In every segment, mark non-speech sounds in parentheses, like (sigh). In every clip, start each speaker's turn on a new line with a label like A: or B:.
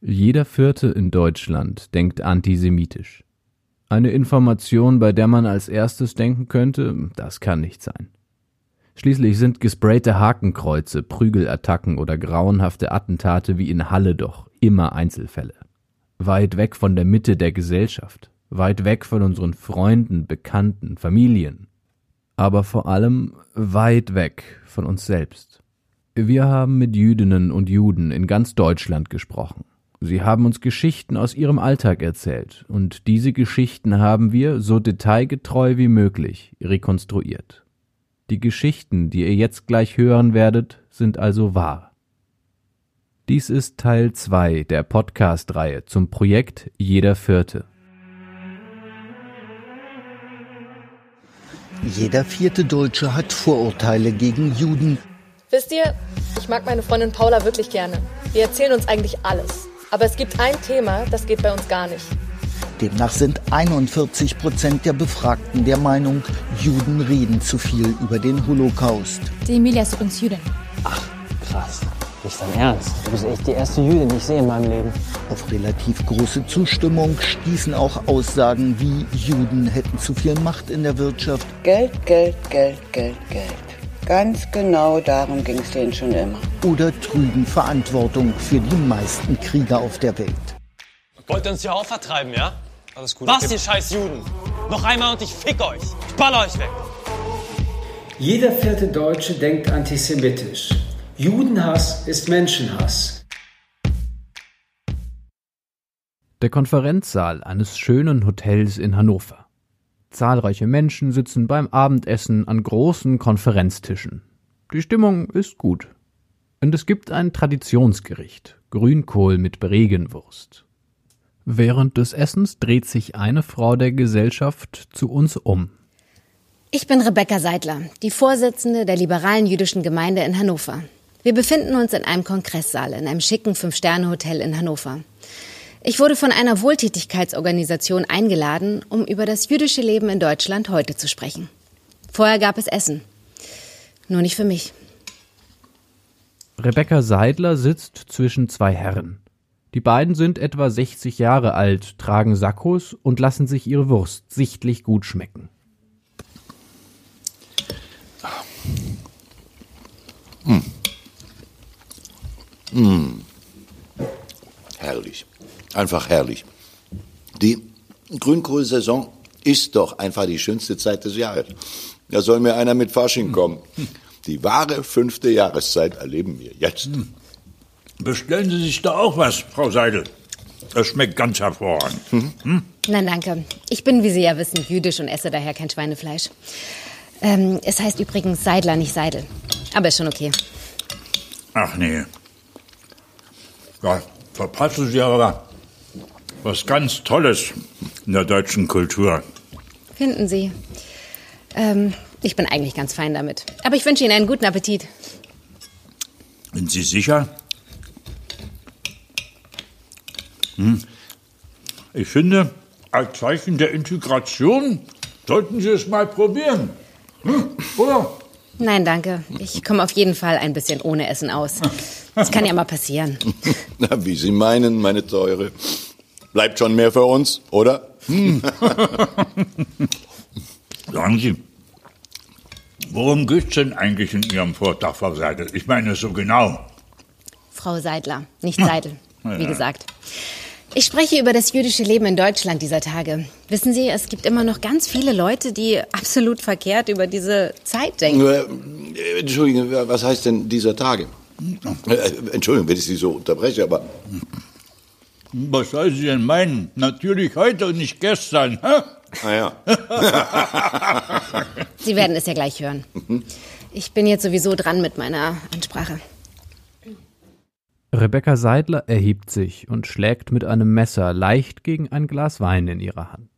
A: Jeder Vierte in Deutschland denkt antisemitisch. Eine Information, bei der man als erstes denken könnte, das kann nicht sein. Schließlich sind gesprayte Hakenkreuze, Prügelattacken oder grauenhafte Attentate wie in Halle doch immer Einzelfälle. Weit weg von der Mitte der Gesellschaft, weit weg von unseren Freunden, Bekannten, Familien, aber vor allem weit weg von uns selbst. Wir haben mit Jüdinnen und Juden in ganz Deutschland gesprochen. Sie haben uns Geschichten aus ihrem Alltag erzählt, und diese Geschichten haben wir, so detailgetreu wie möglich, rekonstruiert. Die Geschichten, die ihr jetzt gleich hören werdet, sind also wahr. Dies ist Teil 2 der Podcast-Reihe zum Projekt Jeder Vierte.
B: Jeder vierte Deutsche hat Vorurteile gegen Juden.
C: Wisst ihr, ich mag meine Freundin Paula wirklich gerne. Wir erzählen uns eigentlich alles. Aber es gibt ein Thema, das geht bei uns gar nicht.
B: Demnach sind 41 Prozent der Befragten der Meinung, Juden reden zu viel über den Holocaust.
D: Die Emilia ist übrigens Jüdin.
E: Ach, krass. Nicht dein Ernst? Du bist echt die erste Jüdin, die ich sehe in meinem Leben.
B: Auf relativ große Zustimmung stießen auch Aussagen wie Juden hätten zu viel Macht in der Wirtschaft.
F: Geld, Geld, Geld, Geld, Geld. Ganz genau darum ging es denen schon immer.
B: Oder trügen Verantwortung für die meisten Kriege auf der Welt.
G: Wollt ihr uns hier auch vertreiben, ja? Alles gut. Was, ihr scheiß Juden? Noch einmal und ich fick euch. Ich baller euch weg.
H: Jeder vierte Deutsche denkt antisemitisch. Judenhass ist Menschenhass.
A: Der Konferenzsaal eines schönen Hotels in Hannover. Zahlreiche Menschen sitzen beim Abendessen an großen Konferenztischen. Die Stimmung ist gut. Und es gibt ein Traditionsgericht, Grünkohl mit Bregenwurst. Während des Essens dreht sich eine Frau der Gesellschaft zu uns um.
D: Ich bin Rebecca Seidler, die Vorsitzende der liberalen jüdischen Gemeinde in Hannover. Wir befinden uns in einem Kongresssaal in einem schicken Fünf-Sterne-Hotel in Hannover. Ich wurde von einer Wohltätigkeitsorganisation eingeladen, um über das jüdische Leben in Deutschland heute zu sprechen. Vorher gab es Essen. Nur nicht für mich.
A: Rebecca Seidler sitzt zwischen zwei Herren. Die beiden sind etwa 60 Jahre alt, tragen Sakkos und lassen sich ihre Wurst sichtlich gut schmecken.
I: Mmh. Mmh. Herrlich. Einfach herrlich. Die Grünkohlsaison ist doch einfach die schönste Zeit des Jahres. Da soll mir einer mit Fasching kommen. Die wahre fünfte Jahreszeit erleben wir jetzt.
J: Bestellen Sie sich da auch was, Frau Seidel. Das schmeckt ganz hervorragend. Hm?
D: Nein, danke. Ich bin, wie Sie ja wissen, jüdisch und esse daher kein Schweinefleisch. Ähm, es heißt übrigens Seidler, nicht Seidel. Aber ist schon okay.
J: Ach nee. Ja, verpassen Sie aber was ganz Tolles in der deutschen Kultur.
D: Finden Sie? Ähm, ich bin eigentlich ganz fein damit. Aber ich wünsche Ihnen einen guten Appetit.
J: Sind Sie sicher? Hm. Ich finde, als Zeichen der Integration sollten Sie es mal probieren. Hm? Oder?
D: Nein, danke. Ich komme auf jeden Fall ein bisschen ohne Essen aus. Das kann ja mal passieren. (laughs)
I: Na, wie Sie meinen, meine Teure. Bleibt schon mehr für uns, oder? Hm. (laughs)
J: Sagen Sie, worum geht's denn eigentlich in Ihrem Vortrag, Frau Seidel? Ich meine so genau.
D: Frau Seidler, nicht Seidel, (laughs) wie gesagt. Ich spreche über das jüdische Leben in Deutschland dieser Tage. Wissen Sie, es gibt immer noch ganz viele Leute, die absolut verkehrt über diese Zeit denken.
I: Äh, Entschuldigung, was heißt denn dieser Tage? Äh, Entschuldigung, wenn ich Sie so unterbreche, aber
J: Was soll Sie denn meinen? Natürlich heute und nicht gestern. Hä?
I: Ah ja. (laughs)
D: Sie werden es ja gleich hören. Ich bin jetzt sowieso dran mit meiner Ansprache.
A: Rebecca Seidler erhebt sich und schlägt mit einem Messer leicht gegen ein Glas Wein in ihrer Hand.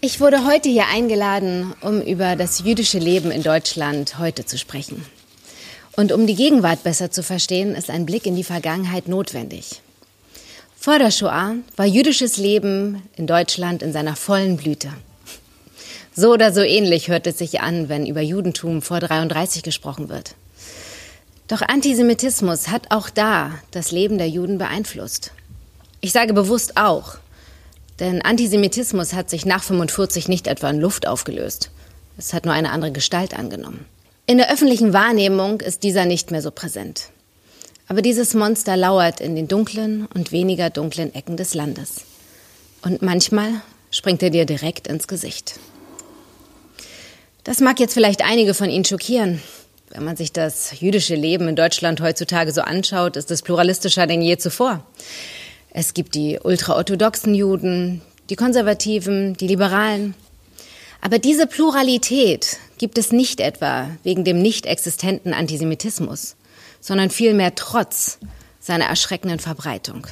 D: Ich wurde heute hier eingeladen, um über das jüdische Leben in Deutschland heute zu sprechen. Und um die Gegenwart besser zu verstehen, ist ein Blick in die Vergangenheit notwendig. Vor der Shoah war jüdisches Leben in Deutschland in seiner vollen Blüte. So oder so ähnlich hört es sich an, wenn über Judentum vor 33 gesprochen wird. Doch Antisemitismus hat auch da das Leben der Juden beeinflusst. Ich sage bewusst auch, denn Antisemitismus hat sich nach 45 nicht etwa in Luft aufgelöst. Es hat nur eine andere Gestalt angenommen. In der öffentlichen Wahrnehmung ist dieser nicht mehr so präsent. Aber dieses Monster lauert in den dunklen und weniger dunklen Ecken des Landes. Und manchmal springt er dir direkt ins Gesicht. Das mag jetzt vielleicht einige von Ihnen schockieren. Wenn man sich das jüdische Leben in Deutschland heutzutage so anschaut, ist es pluralistischer denn je zuvor. Es gibt die ultraorthodoxen Juden, die Konservativen, die Liberalen. Aber diese Pluralität gibt es nicht etwa wegen dem nicht existenten Antisemitismus, sondern vielmehr trotz seiner erschreckenden Verbreitung.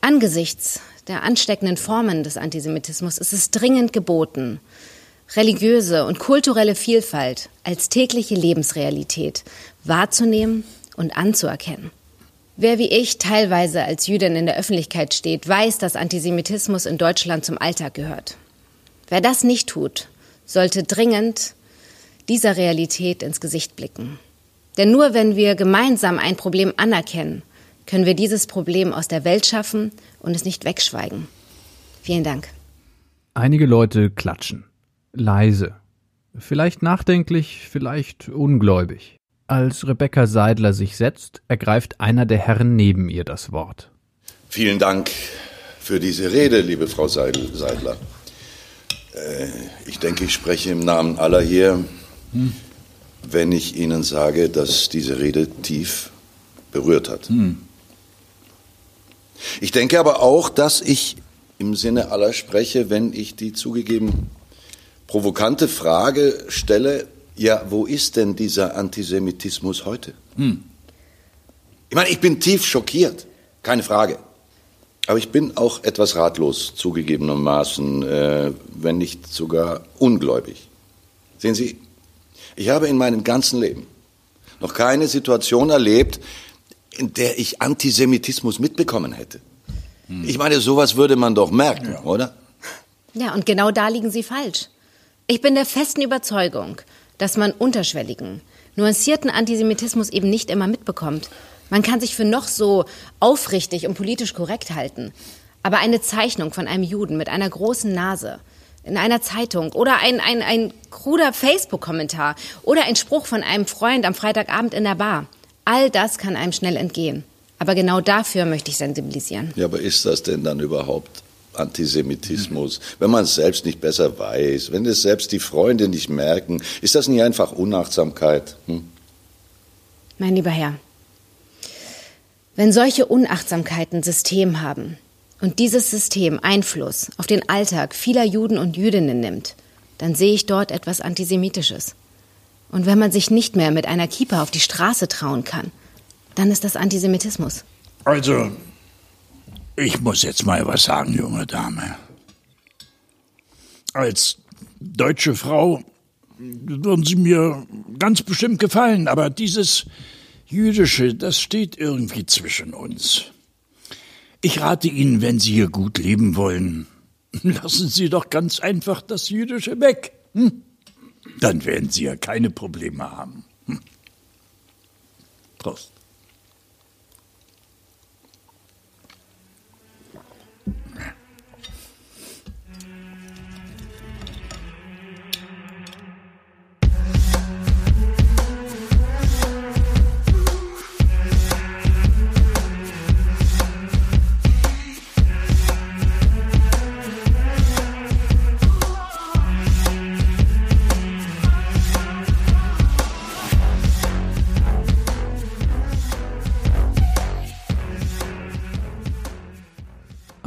D: Angesichts der ansteckenden Formen des Antisemitismus ist es dringend geboten, religiöse und kulturelle Vielfalt als tägliche Lebensrealität wahrzunehmen und anzuerkennen. Wer wie ich teilweise als Jüdin in der Öffentlichkeit steht, weiß, dass Antisemitismus in Deutschland zum Alltag gehört. Wer das nicht tut, sollte dringend dieser Realität ins Gesicht blicken. Denn nur wenn wir gemeinsam ein Problem anerkennen, können wir dieses Problem aus der Welt schaffen und es nicht wegschweigen. Vielen Dank.
A: Einige Leute klatschen. Leise. Vielleicht nachdenklich, vielleicht ungläubig. Als Rebecca Seidler sich setzt, ergreift einer der Herren neben ihr das Wort.
I: Vielen Dank für diese Rede, liebe Frau Seidler. Äh, ich denke, ich spreche im Namen aller hier, hm. wenn ich Ihnen sage, dass diese Rede tief berührt hat. Hm. Ich denke aber auch, dass ich im Sinne aller spreche, wenn ich die zugegeben provokante Frage stelle, ja, wo ist denn dieser Antisemitismus heute? Hm. Ich meine, ich bin tief schockiert, keine Frage. Aber ich bin auch etwas ratlos, zugegebenermaßen, äh, wenn nicht sogar ungläubig. Sehen Sie, ich habe in meinem ganzen Leben noch keine Situation erlebt, in der ich Antisemitismus mitbekommen hätte. Hm. Ich meine, sowas würde man doch merken, ja. oder?
D: Ja, und genau da liegen Sie falsch. Ich bin der festen Überzeugung, dass man unterschwelligen, nuancierten Antisemitismus eben nicht immer mitbekommt. Man kann sich für noch so aufrichtig und politisch korrekt halten. Aber eine Zeichnung von einem Juden mit einer großen Nase in einer Zeitung oder ein, ein, ein kruder Facebook-Kommentar oder ein Spruch von einem Freund am Freitagabend in der Bar, all das kann einem schnell entgehen. Aber genau dafür möchte ich sensibilisieren.
I: Ja, aber ist das denn dann überhaupt Antisemitismus, wenn man es selbst nicht besser weiß, wenn es selbst die Freunde nicht merken, ist das nicht einfach Unachtsamkeit? Hm?
D: Mein lieber Herr, wenn solche Unachtsamkeiten System haben und dieses System Einfluss auf den Alltag vieler Juden und Jüdinnen nimmt, dann sehe ich dort etwas Antisemitisches. Und wenn man sich nicht mehr mit einer Kiepe auf die Straße trauen kann, dann ist das Antisemitismus.
J: Also, ich muss jetzt mal was sagen, junge Dame. Als deutsche Frau würden Sie mir ganz bestimmt gefallen, aber dieses Jüdische, das steht irgendwie zwischen uns. Ich rate Ihnen, wenn Sie hier gut leben wollen, (laughs) lassen Sie doch ganz einfach das Jüdische weg. Hm? Dann werden Sie ja keine Probleme haben. Hm? Prost.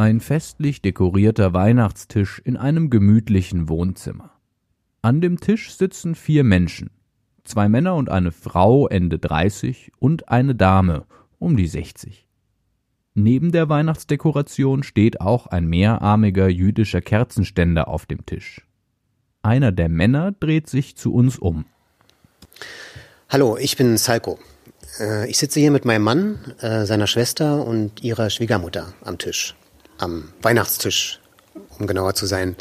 A: Ein festlich dekorierter Weihnachtstisch in einem gemütlichen Wohnzimmer. An dem Tisch sitzen vier Menschen. Zwei Männer und eine Frau Ende 30 und eine Dame um die 60. Neben der Weihnachtsdekoration steht auch ein mehrarmiger jüdischer Kerzenständer auf dem Tisch. Einer der Männer dreht sich zu uns um.
K: Hallo, ich bin Salko. Äh, ich sitze hier mit meinem Mann, äh, seiner Schwester und ihrer Schwiegermutter am Tisch am Weihnachtstisch, um genauer zu sein.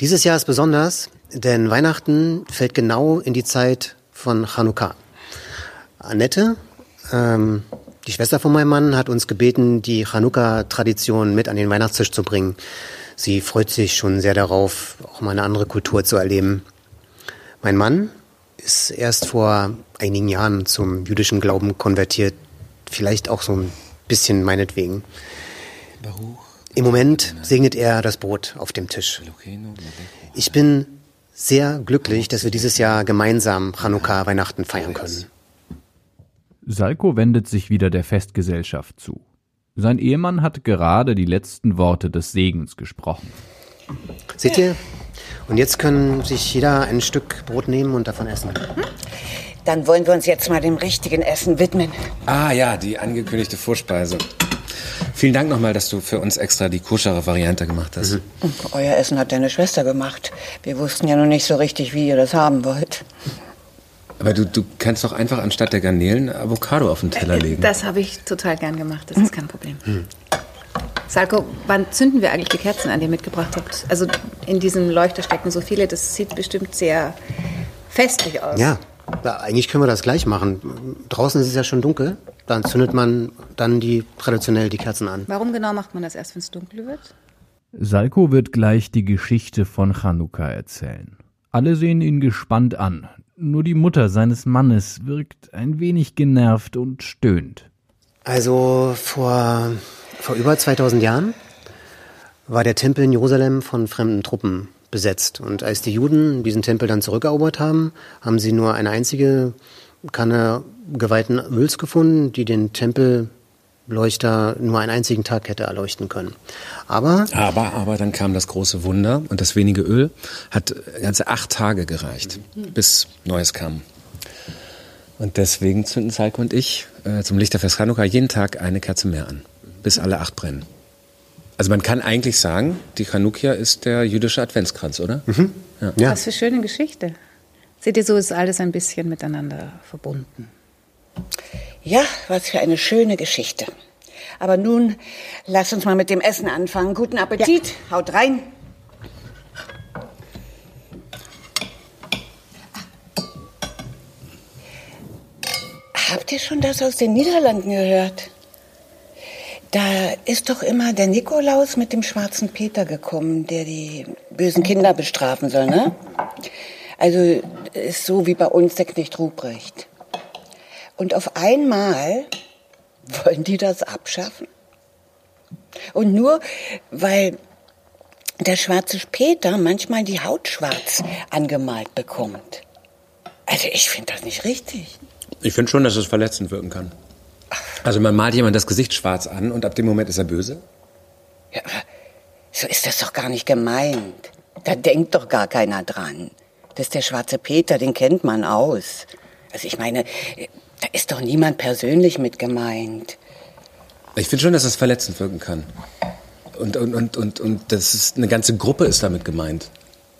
K: Dieses Jahr ist besonders, denn Weihnachten fällt genau in die Zeit von Chanukka. Annette, ähm, die Schwester von meinem Mann, hat uns gebeten, die Chanukka-Tradition mit an den Weihnachtstisch zu bringen. Sie freut sich schon sehr darauf, auch mal eine andere Kultur zu erleben. Mein Mann ist erst vor einigen Jahren zum jüdischen Glauben konvertiert, vielleicht auch so ein bisschen meinetwegen. Im Moment segnet er das Brot auf dem Tisch. Ich bin sehr glücklich, dass wir dieses Jahr gemeinsam Chanukka Weihnachten feiern können.
A: Salko wendet sich wieder der Festgesellschaft zu. Sein Ehemann hat gerade die letzten Worte des Segens gesprochen.
K: Seht ihr? Und jetzt können sich jeder ein Stück Brot nehmen und davon essen.
F: Dann wollen wir uns jetzt mal dem richtigen Essen widmen.
L: Ah ja, die angekündigte Vorspeise. Vielen Dank nochmal, dass du für uns extra die koschere Variante gemacht hast.
F: Mhm. Euer Essen hat deine Schwester gemacht. Wir wussten ja noch nicht so richtig, wie ihr das haben wollt.
L: Aber du, du kannst doch einfach anstatt der Garnelen Avocado auf den Teller legen.
M: Das habe ich total gern gemacht, das ist kein Problem. Hm. Salko, wann zünden wir eigentlich die Kerzen an, die ihr mitgebracht habt? Also in diesem Leuchter stecken so viele, das sieht bestimmt sehr festlich aus.
K: Ja, ja, eigentlich können wir das gleich machen. Draußen ist es ja schon dunkel. Dann zündet man dann die traditionell die Kerzen an.
M: Warum genau macht man das erst, wenn es dunkel wird?
A: Salko wird gleich die Geschichte von Chanukka erzählen. Alle sehen ihn gespannt an. Nur die Mutter seines Mannes wirkt ein wenig genervt und stöhnt.
K: Also vor, vor über 2000 Jahren war der Tempel in Jerusalem von fremden Truppen besetzt. Und als die Juden diesen Tempel dann zurückerobert haben, haben sie nur eine einzige Kanne geweihten Öls gefunden, die den Tempelleuchter nur einen einzigen Tag hätte erleuchten können. Aber,
L: aber, aber dann kam das große Wunder und das wenige Öl hat ganze acht Tage gereicht, mhm. bis Neues kam. Und deswegen zünden Salko und ich äh, zum Lichterfest Chanukka jeden Tag eine Kerze mehr an, bis alle acht brennen. Also man kann eigentlich sagen, die Chanukia ist der jüdische Adventskranz, oder? Mhm.
M: Ja. ja. Was für schöne Geschichte. Seht ihr, so ist alles ein bisschen miteinander verbunden.
F: Ja, was für eine schöne Geschichte. Aber nun, lass uns mal mit dem Essen anfangen. Guten Appetit, ja. haut rein. Habt ihr schon das aus den Niederlanden gehört? Da ist doch immer der Nikolaus mit dem schwarzen Peter gekommen, der die bösen Kinder bestrafen soll, ne? Also ist so wie bei uns der Knecht Ruprecht. Und auf einmal (laughs) wollen die das abschaffen. Und nur weil der schwarze Peter manchmal die Haut schwarz angemalt bekommt. Also ich finde das nicht richtig.
L: Ich finde schon, dass es verletzend wirken kann. Also man malt jemand das Gesicht schwarz an und ab dem Moment ist er böse?
F: Ja, aber so ist das doch gar nicht gemeint. Da denkt doch gar keiner dran. Das ist der schwarze Peter, den kennt man aus. Also ich meine, da ist doch niemand persönlich mit gemeint.
L: Ich finde schon, dass das verletzend wirken kann. Und, und, und, und, und das ist, eine ganze Gruppe ist damit gemeint.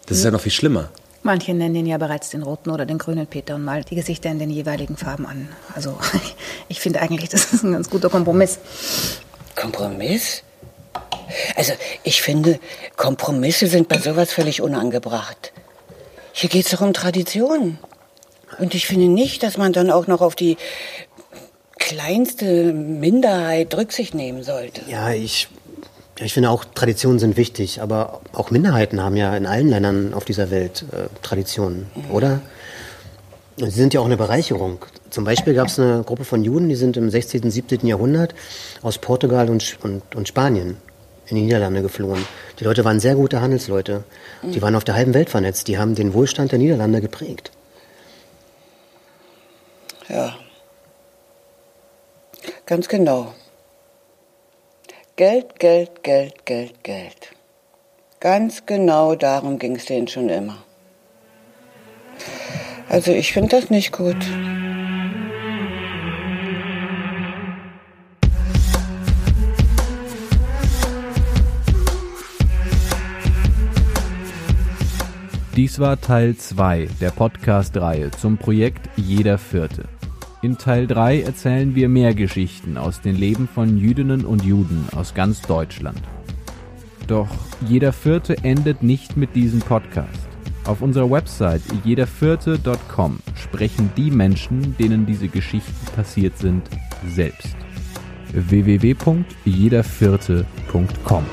L: Das ist ja noch viel schlimmer.
M: Manche nennen ihn ja bereits den roten oder den grünen Peter und malen die Gesichter in den jeweiligen Farben an. Also (laughs) ich finde eigentlich, das ist ein ganz guter Kompromiss.
F: Kompromiss? Also ich finde, Kompromisse sind bei sowas völlig unangebracht. Hier geht es doch um Tradition. Und ich finde nicht, dass man dann auch noch auf die kleinste Minderheit Rücksicht nehmen sollte.
K: Ja, ich ich finde auch, Traditionen sind wichtig, aber auch Minderheiten haben ja in allen Ländern auf dieser Welt äh, Traditionen, mhm. oder? Und sie sind ja auch eine Bereicherung. Zum Beispiel gab es eine Gruppe von Juden, die sind im 16., 17. Jahrhundert aus Portugal und, und, und Spanien in die Niederlande geflohen. Die Leute waren sehr gute Handelsleute. Die waren auf der halben Welt vernetzt. Die haben den Wohlstand der Niederlande geprägt.
F: Ja, ganz genau. Geld, Geld, Geld, Geld, Geld. Ganz genau darum ging es denen schon immer. Also ich finde das nicht gut.
A: Dies war Teil 2 der Podcast-Reihe zum Projekt Jeder Vierte. In Teil 3 erzählen wir mehr Geschichten aus den Leben von Jüdinnen und Juden aus ganz Deutschland. Doch jeder Vierte endet nicht mit diesem Podcast. Auf unserer Website jedervierte.com sprechen die Menschen, denen diese Geschichten passiert sind, selbst. www.jedervierte.com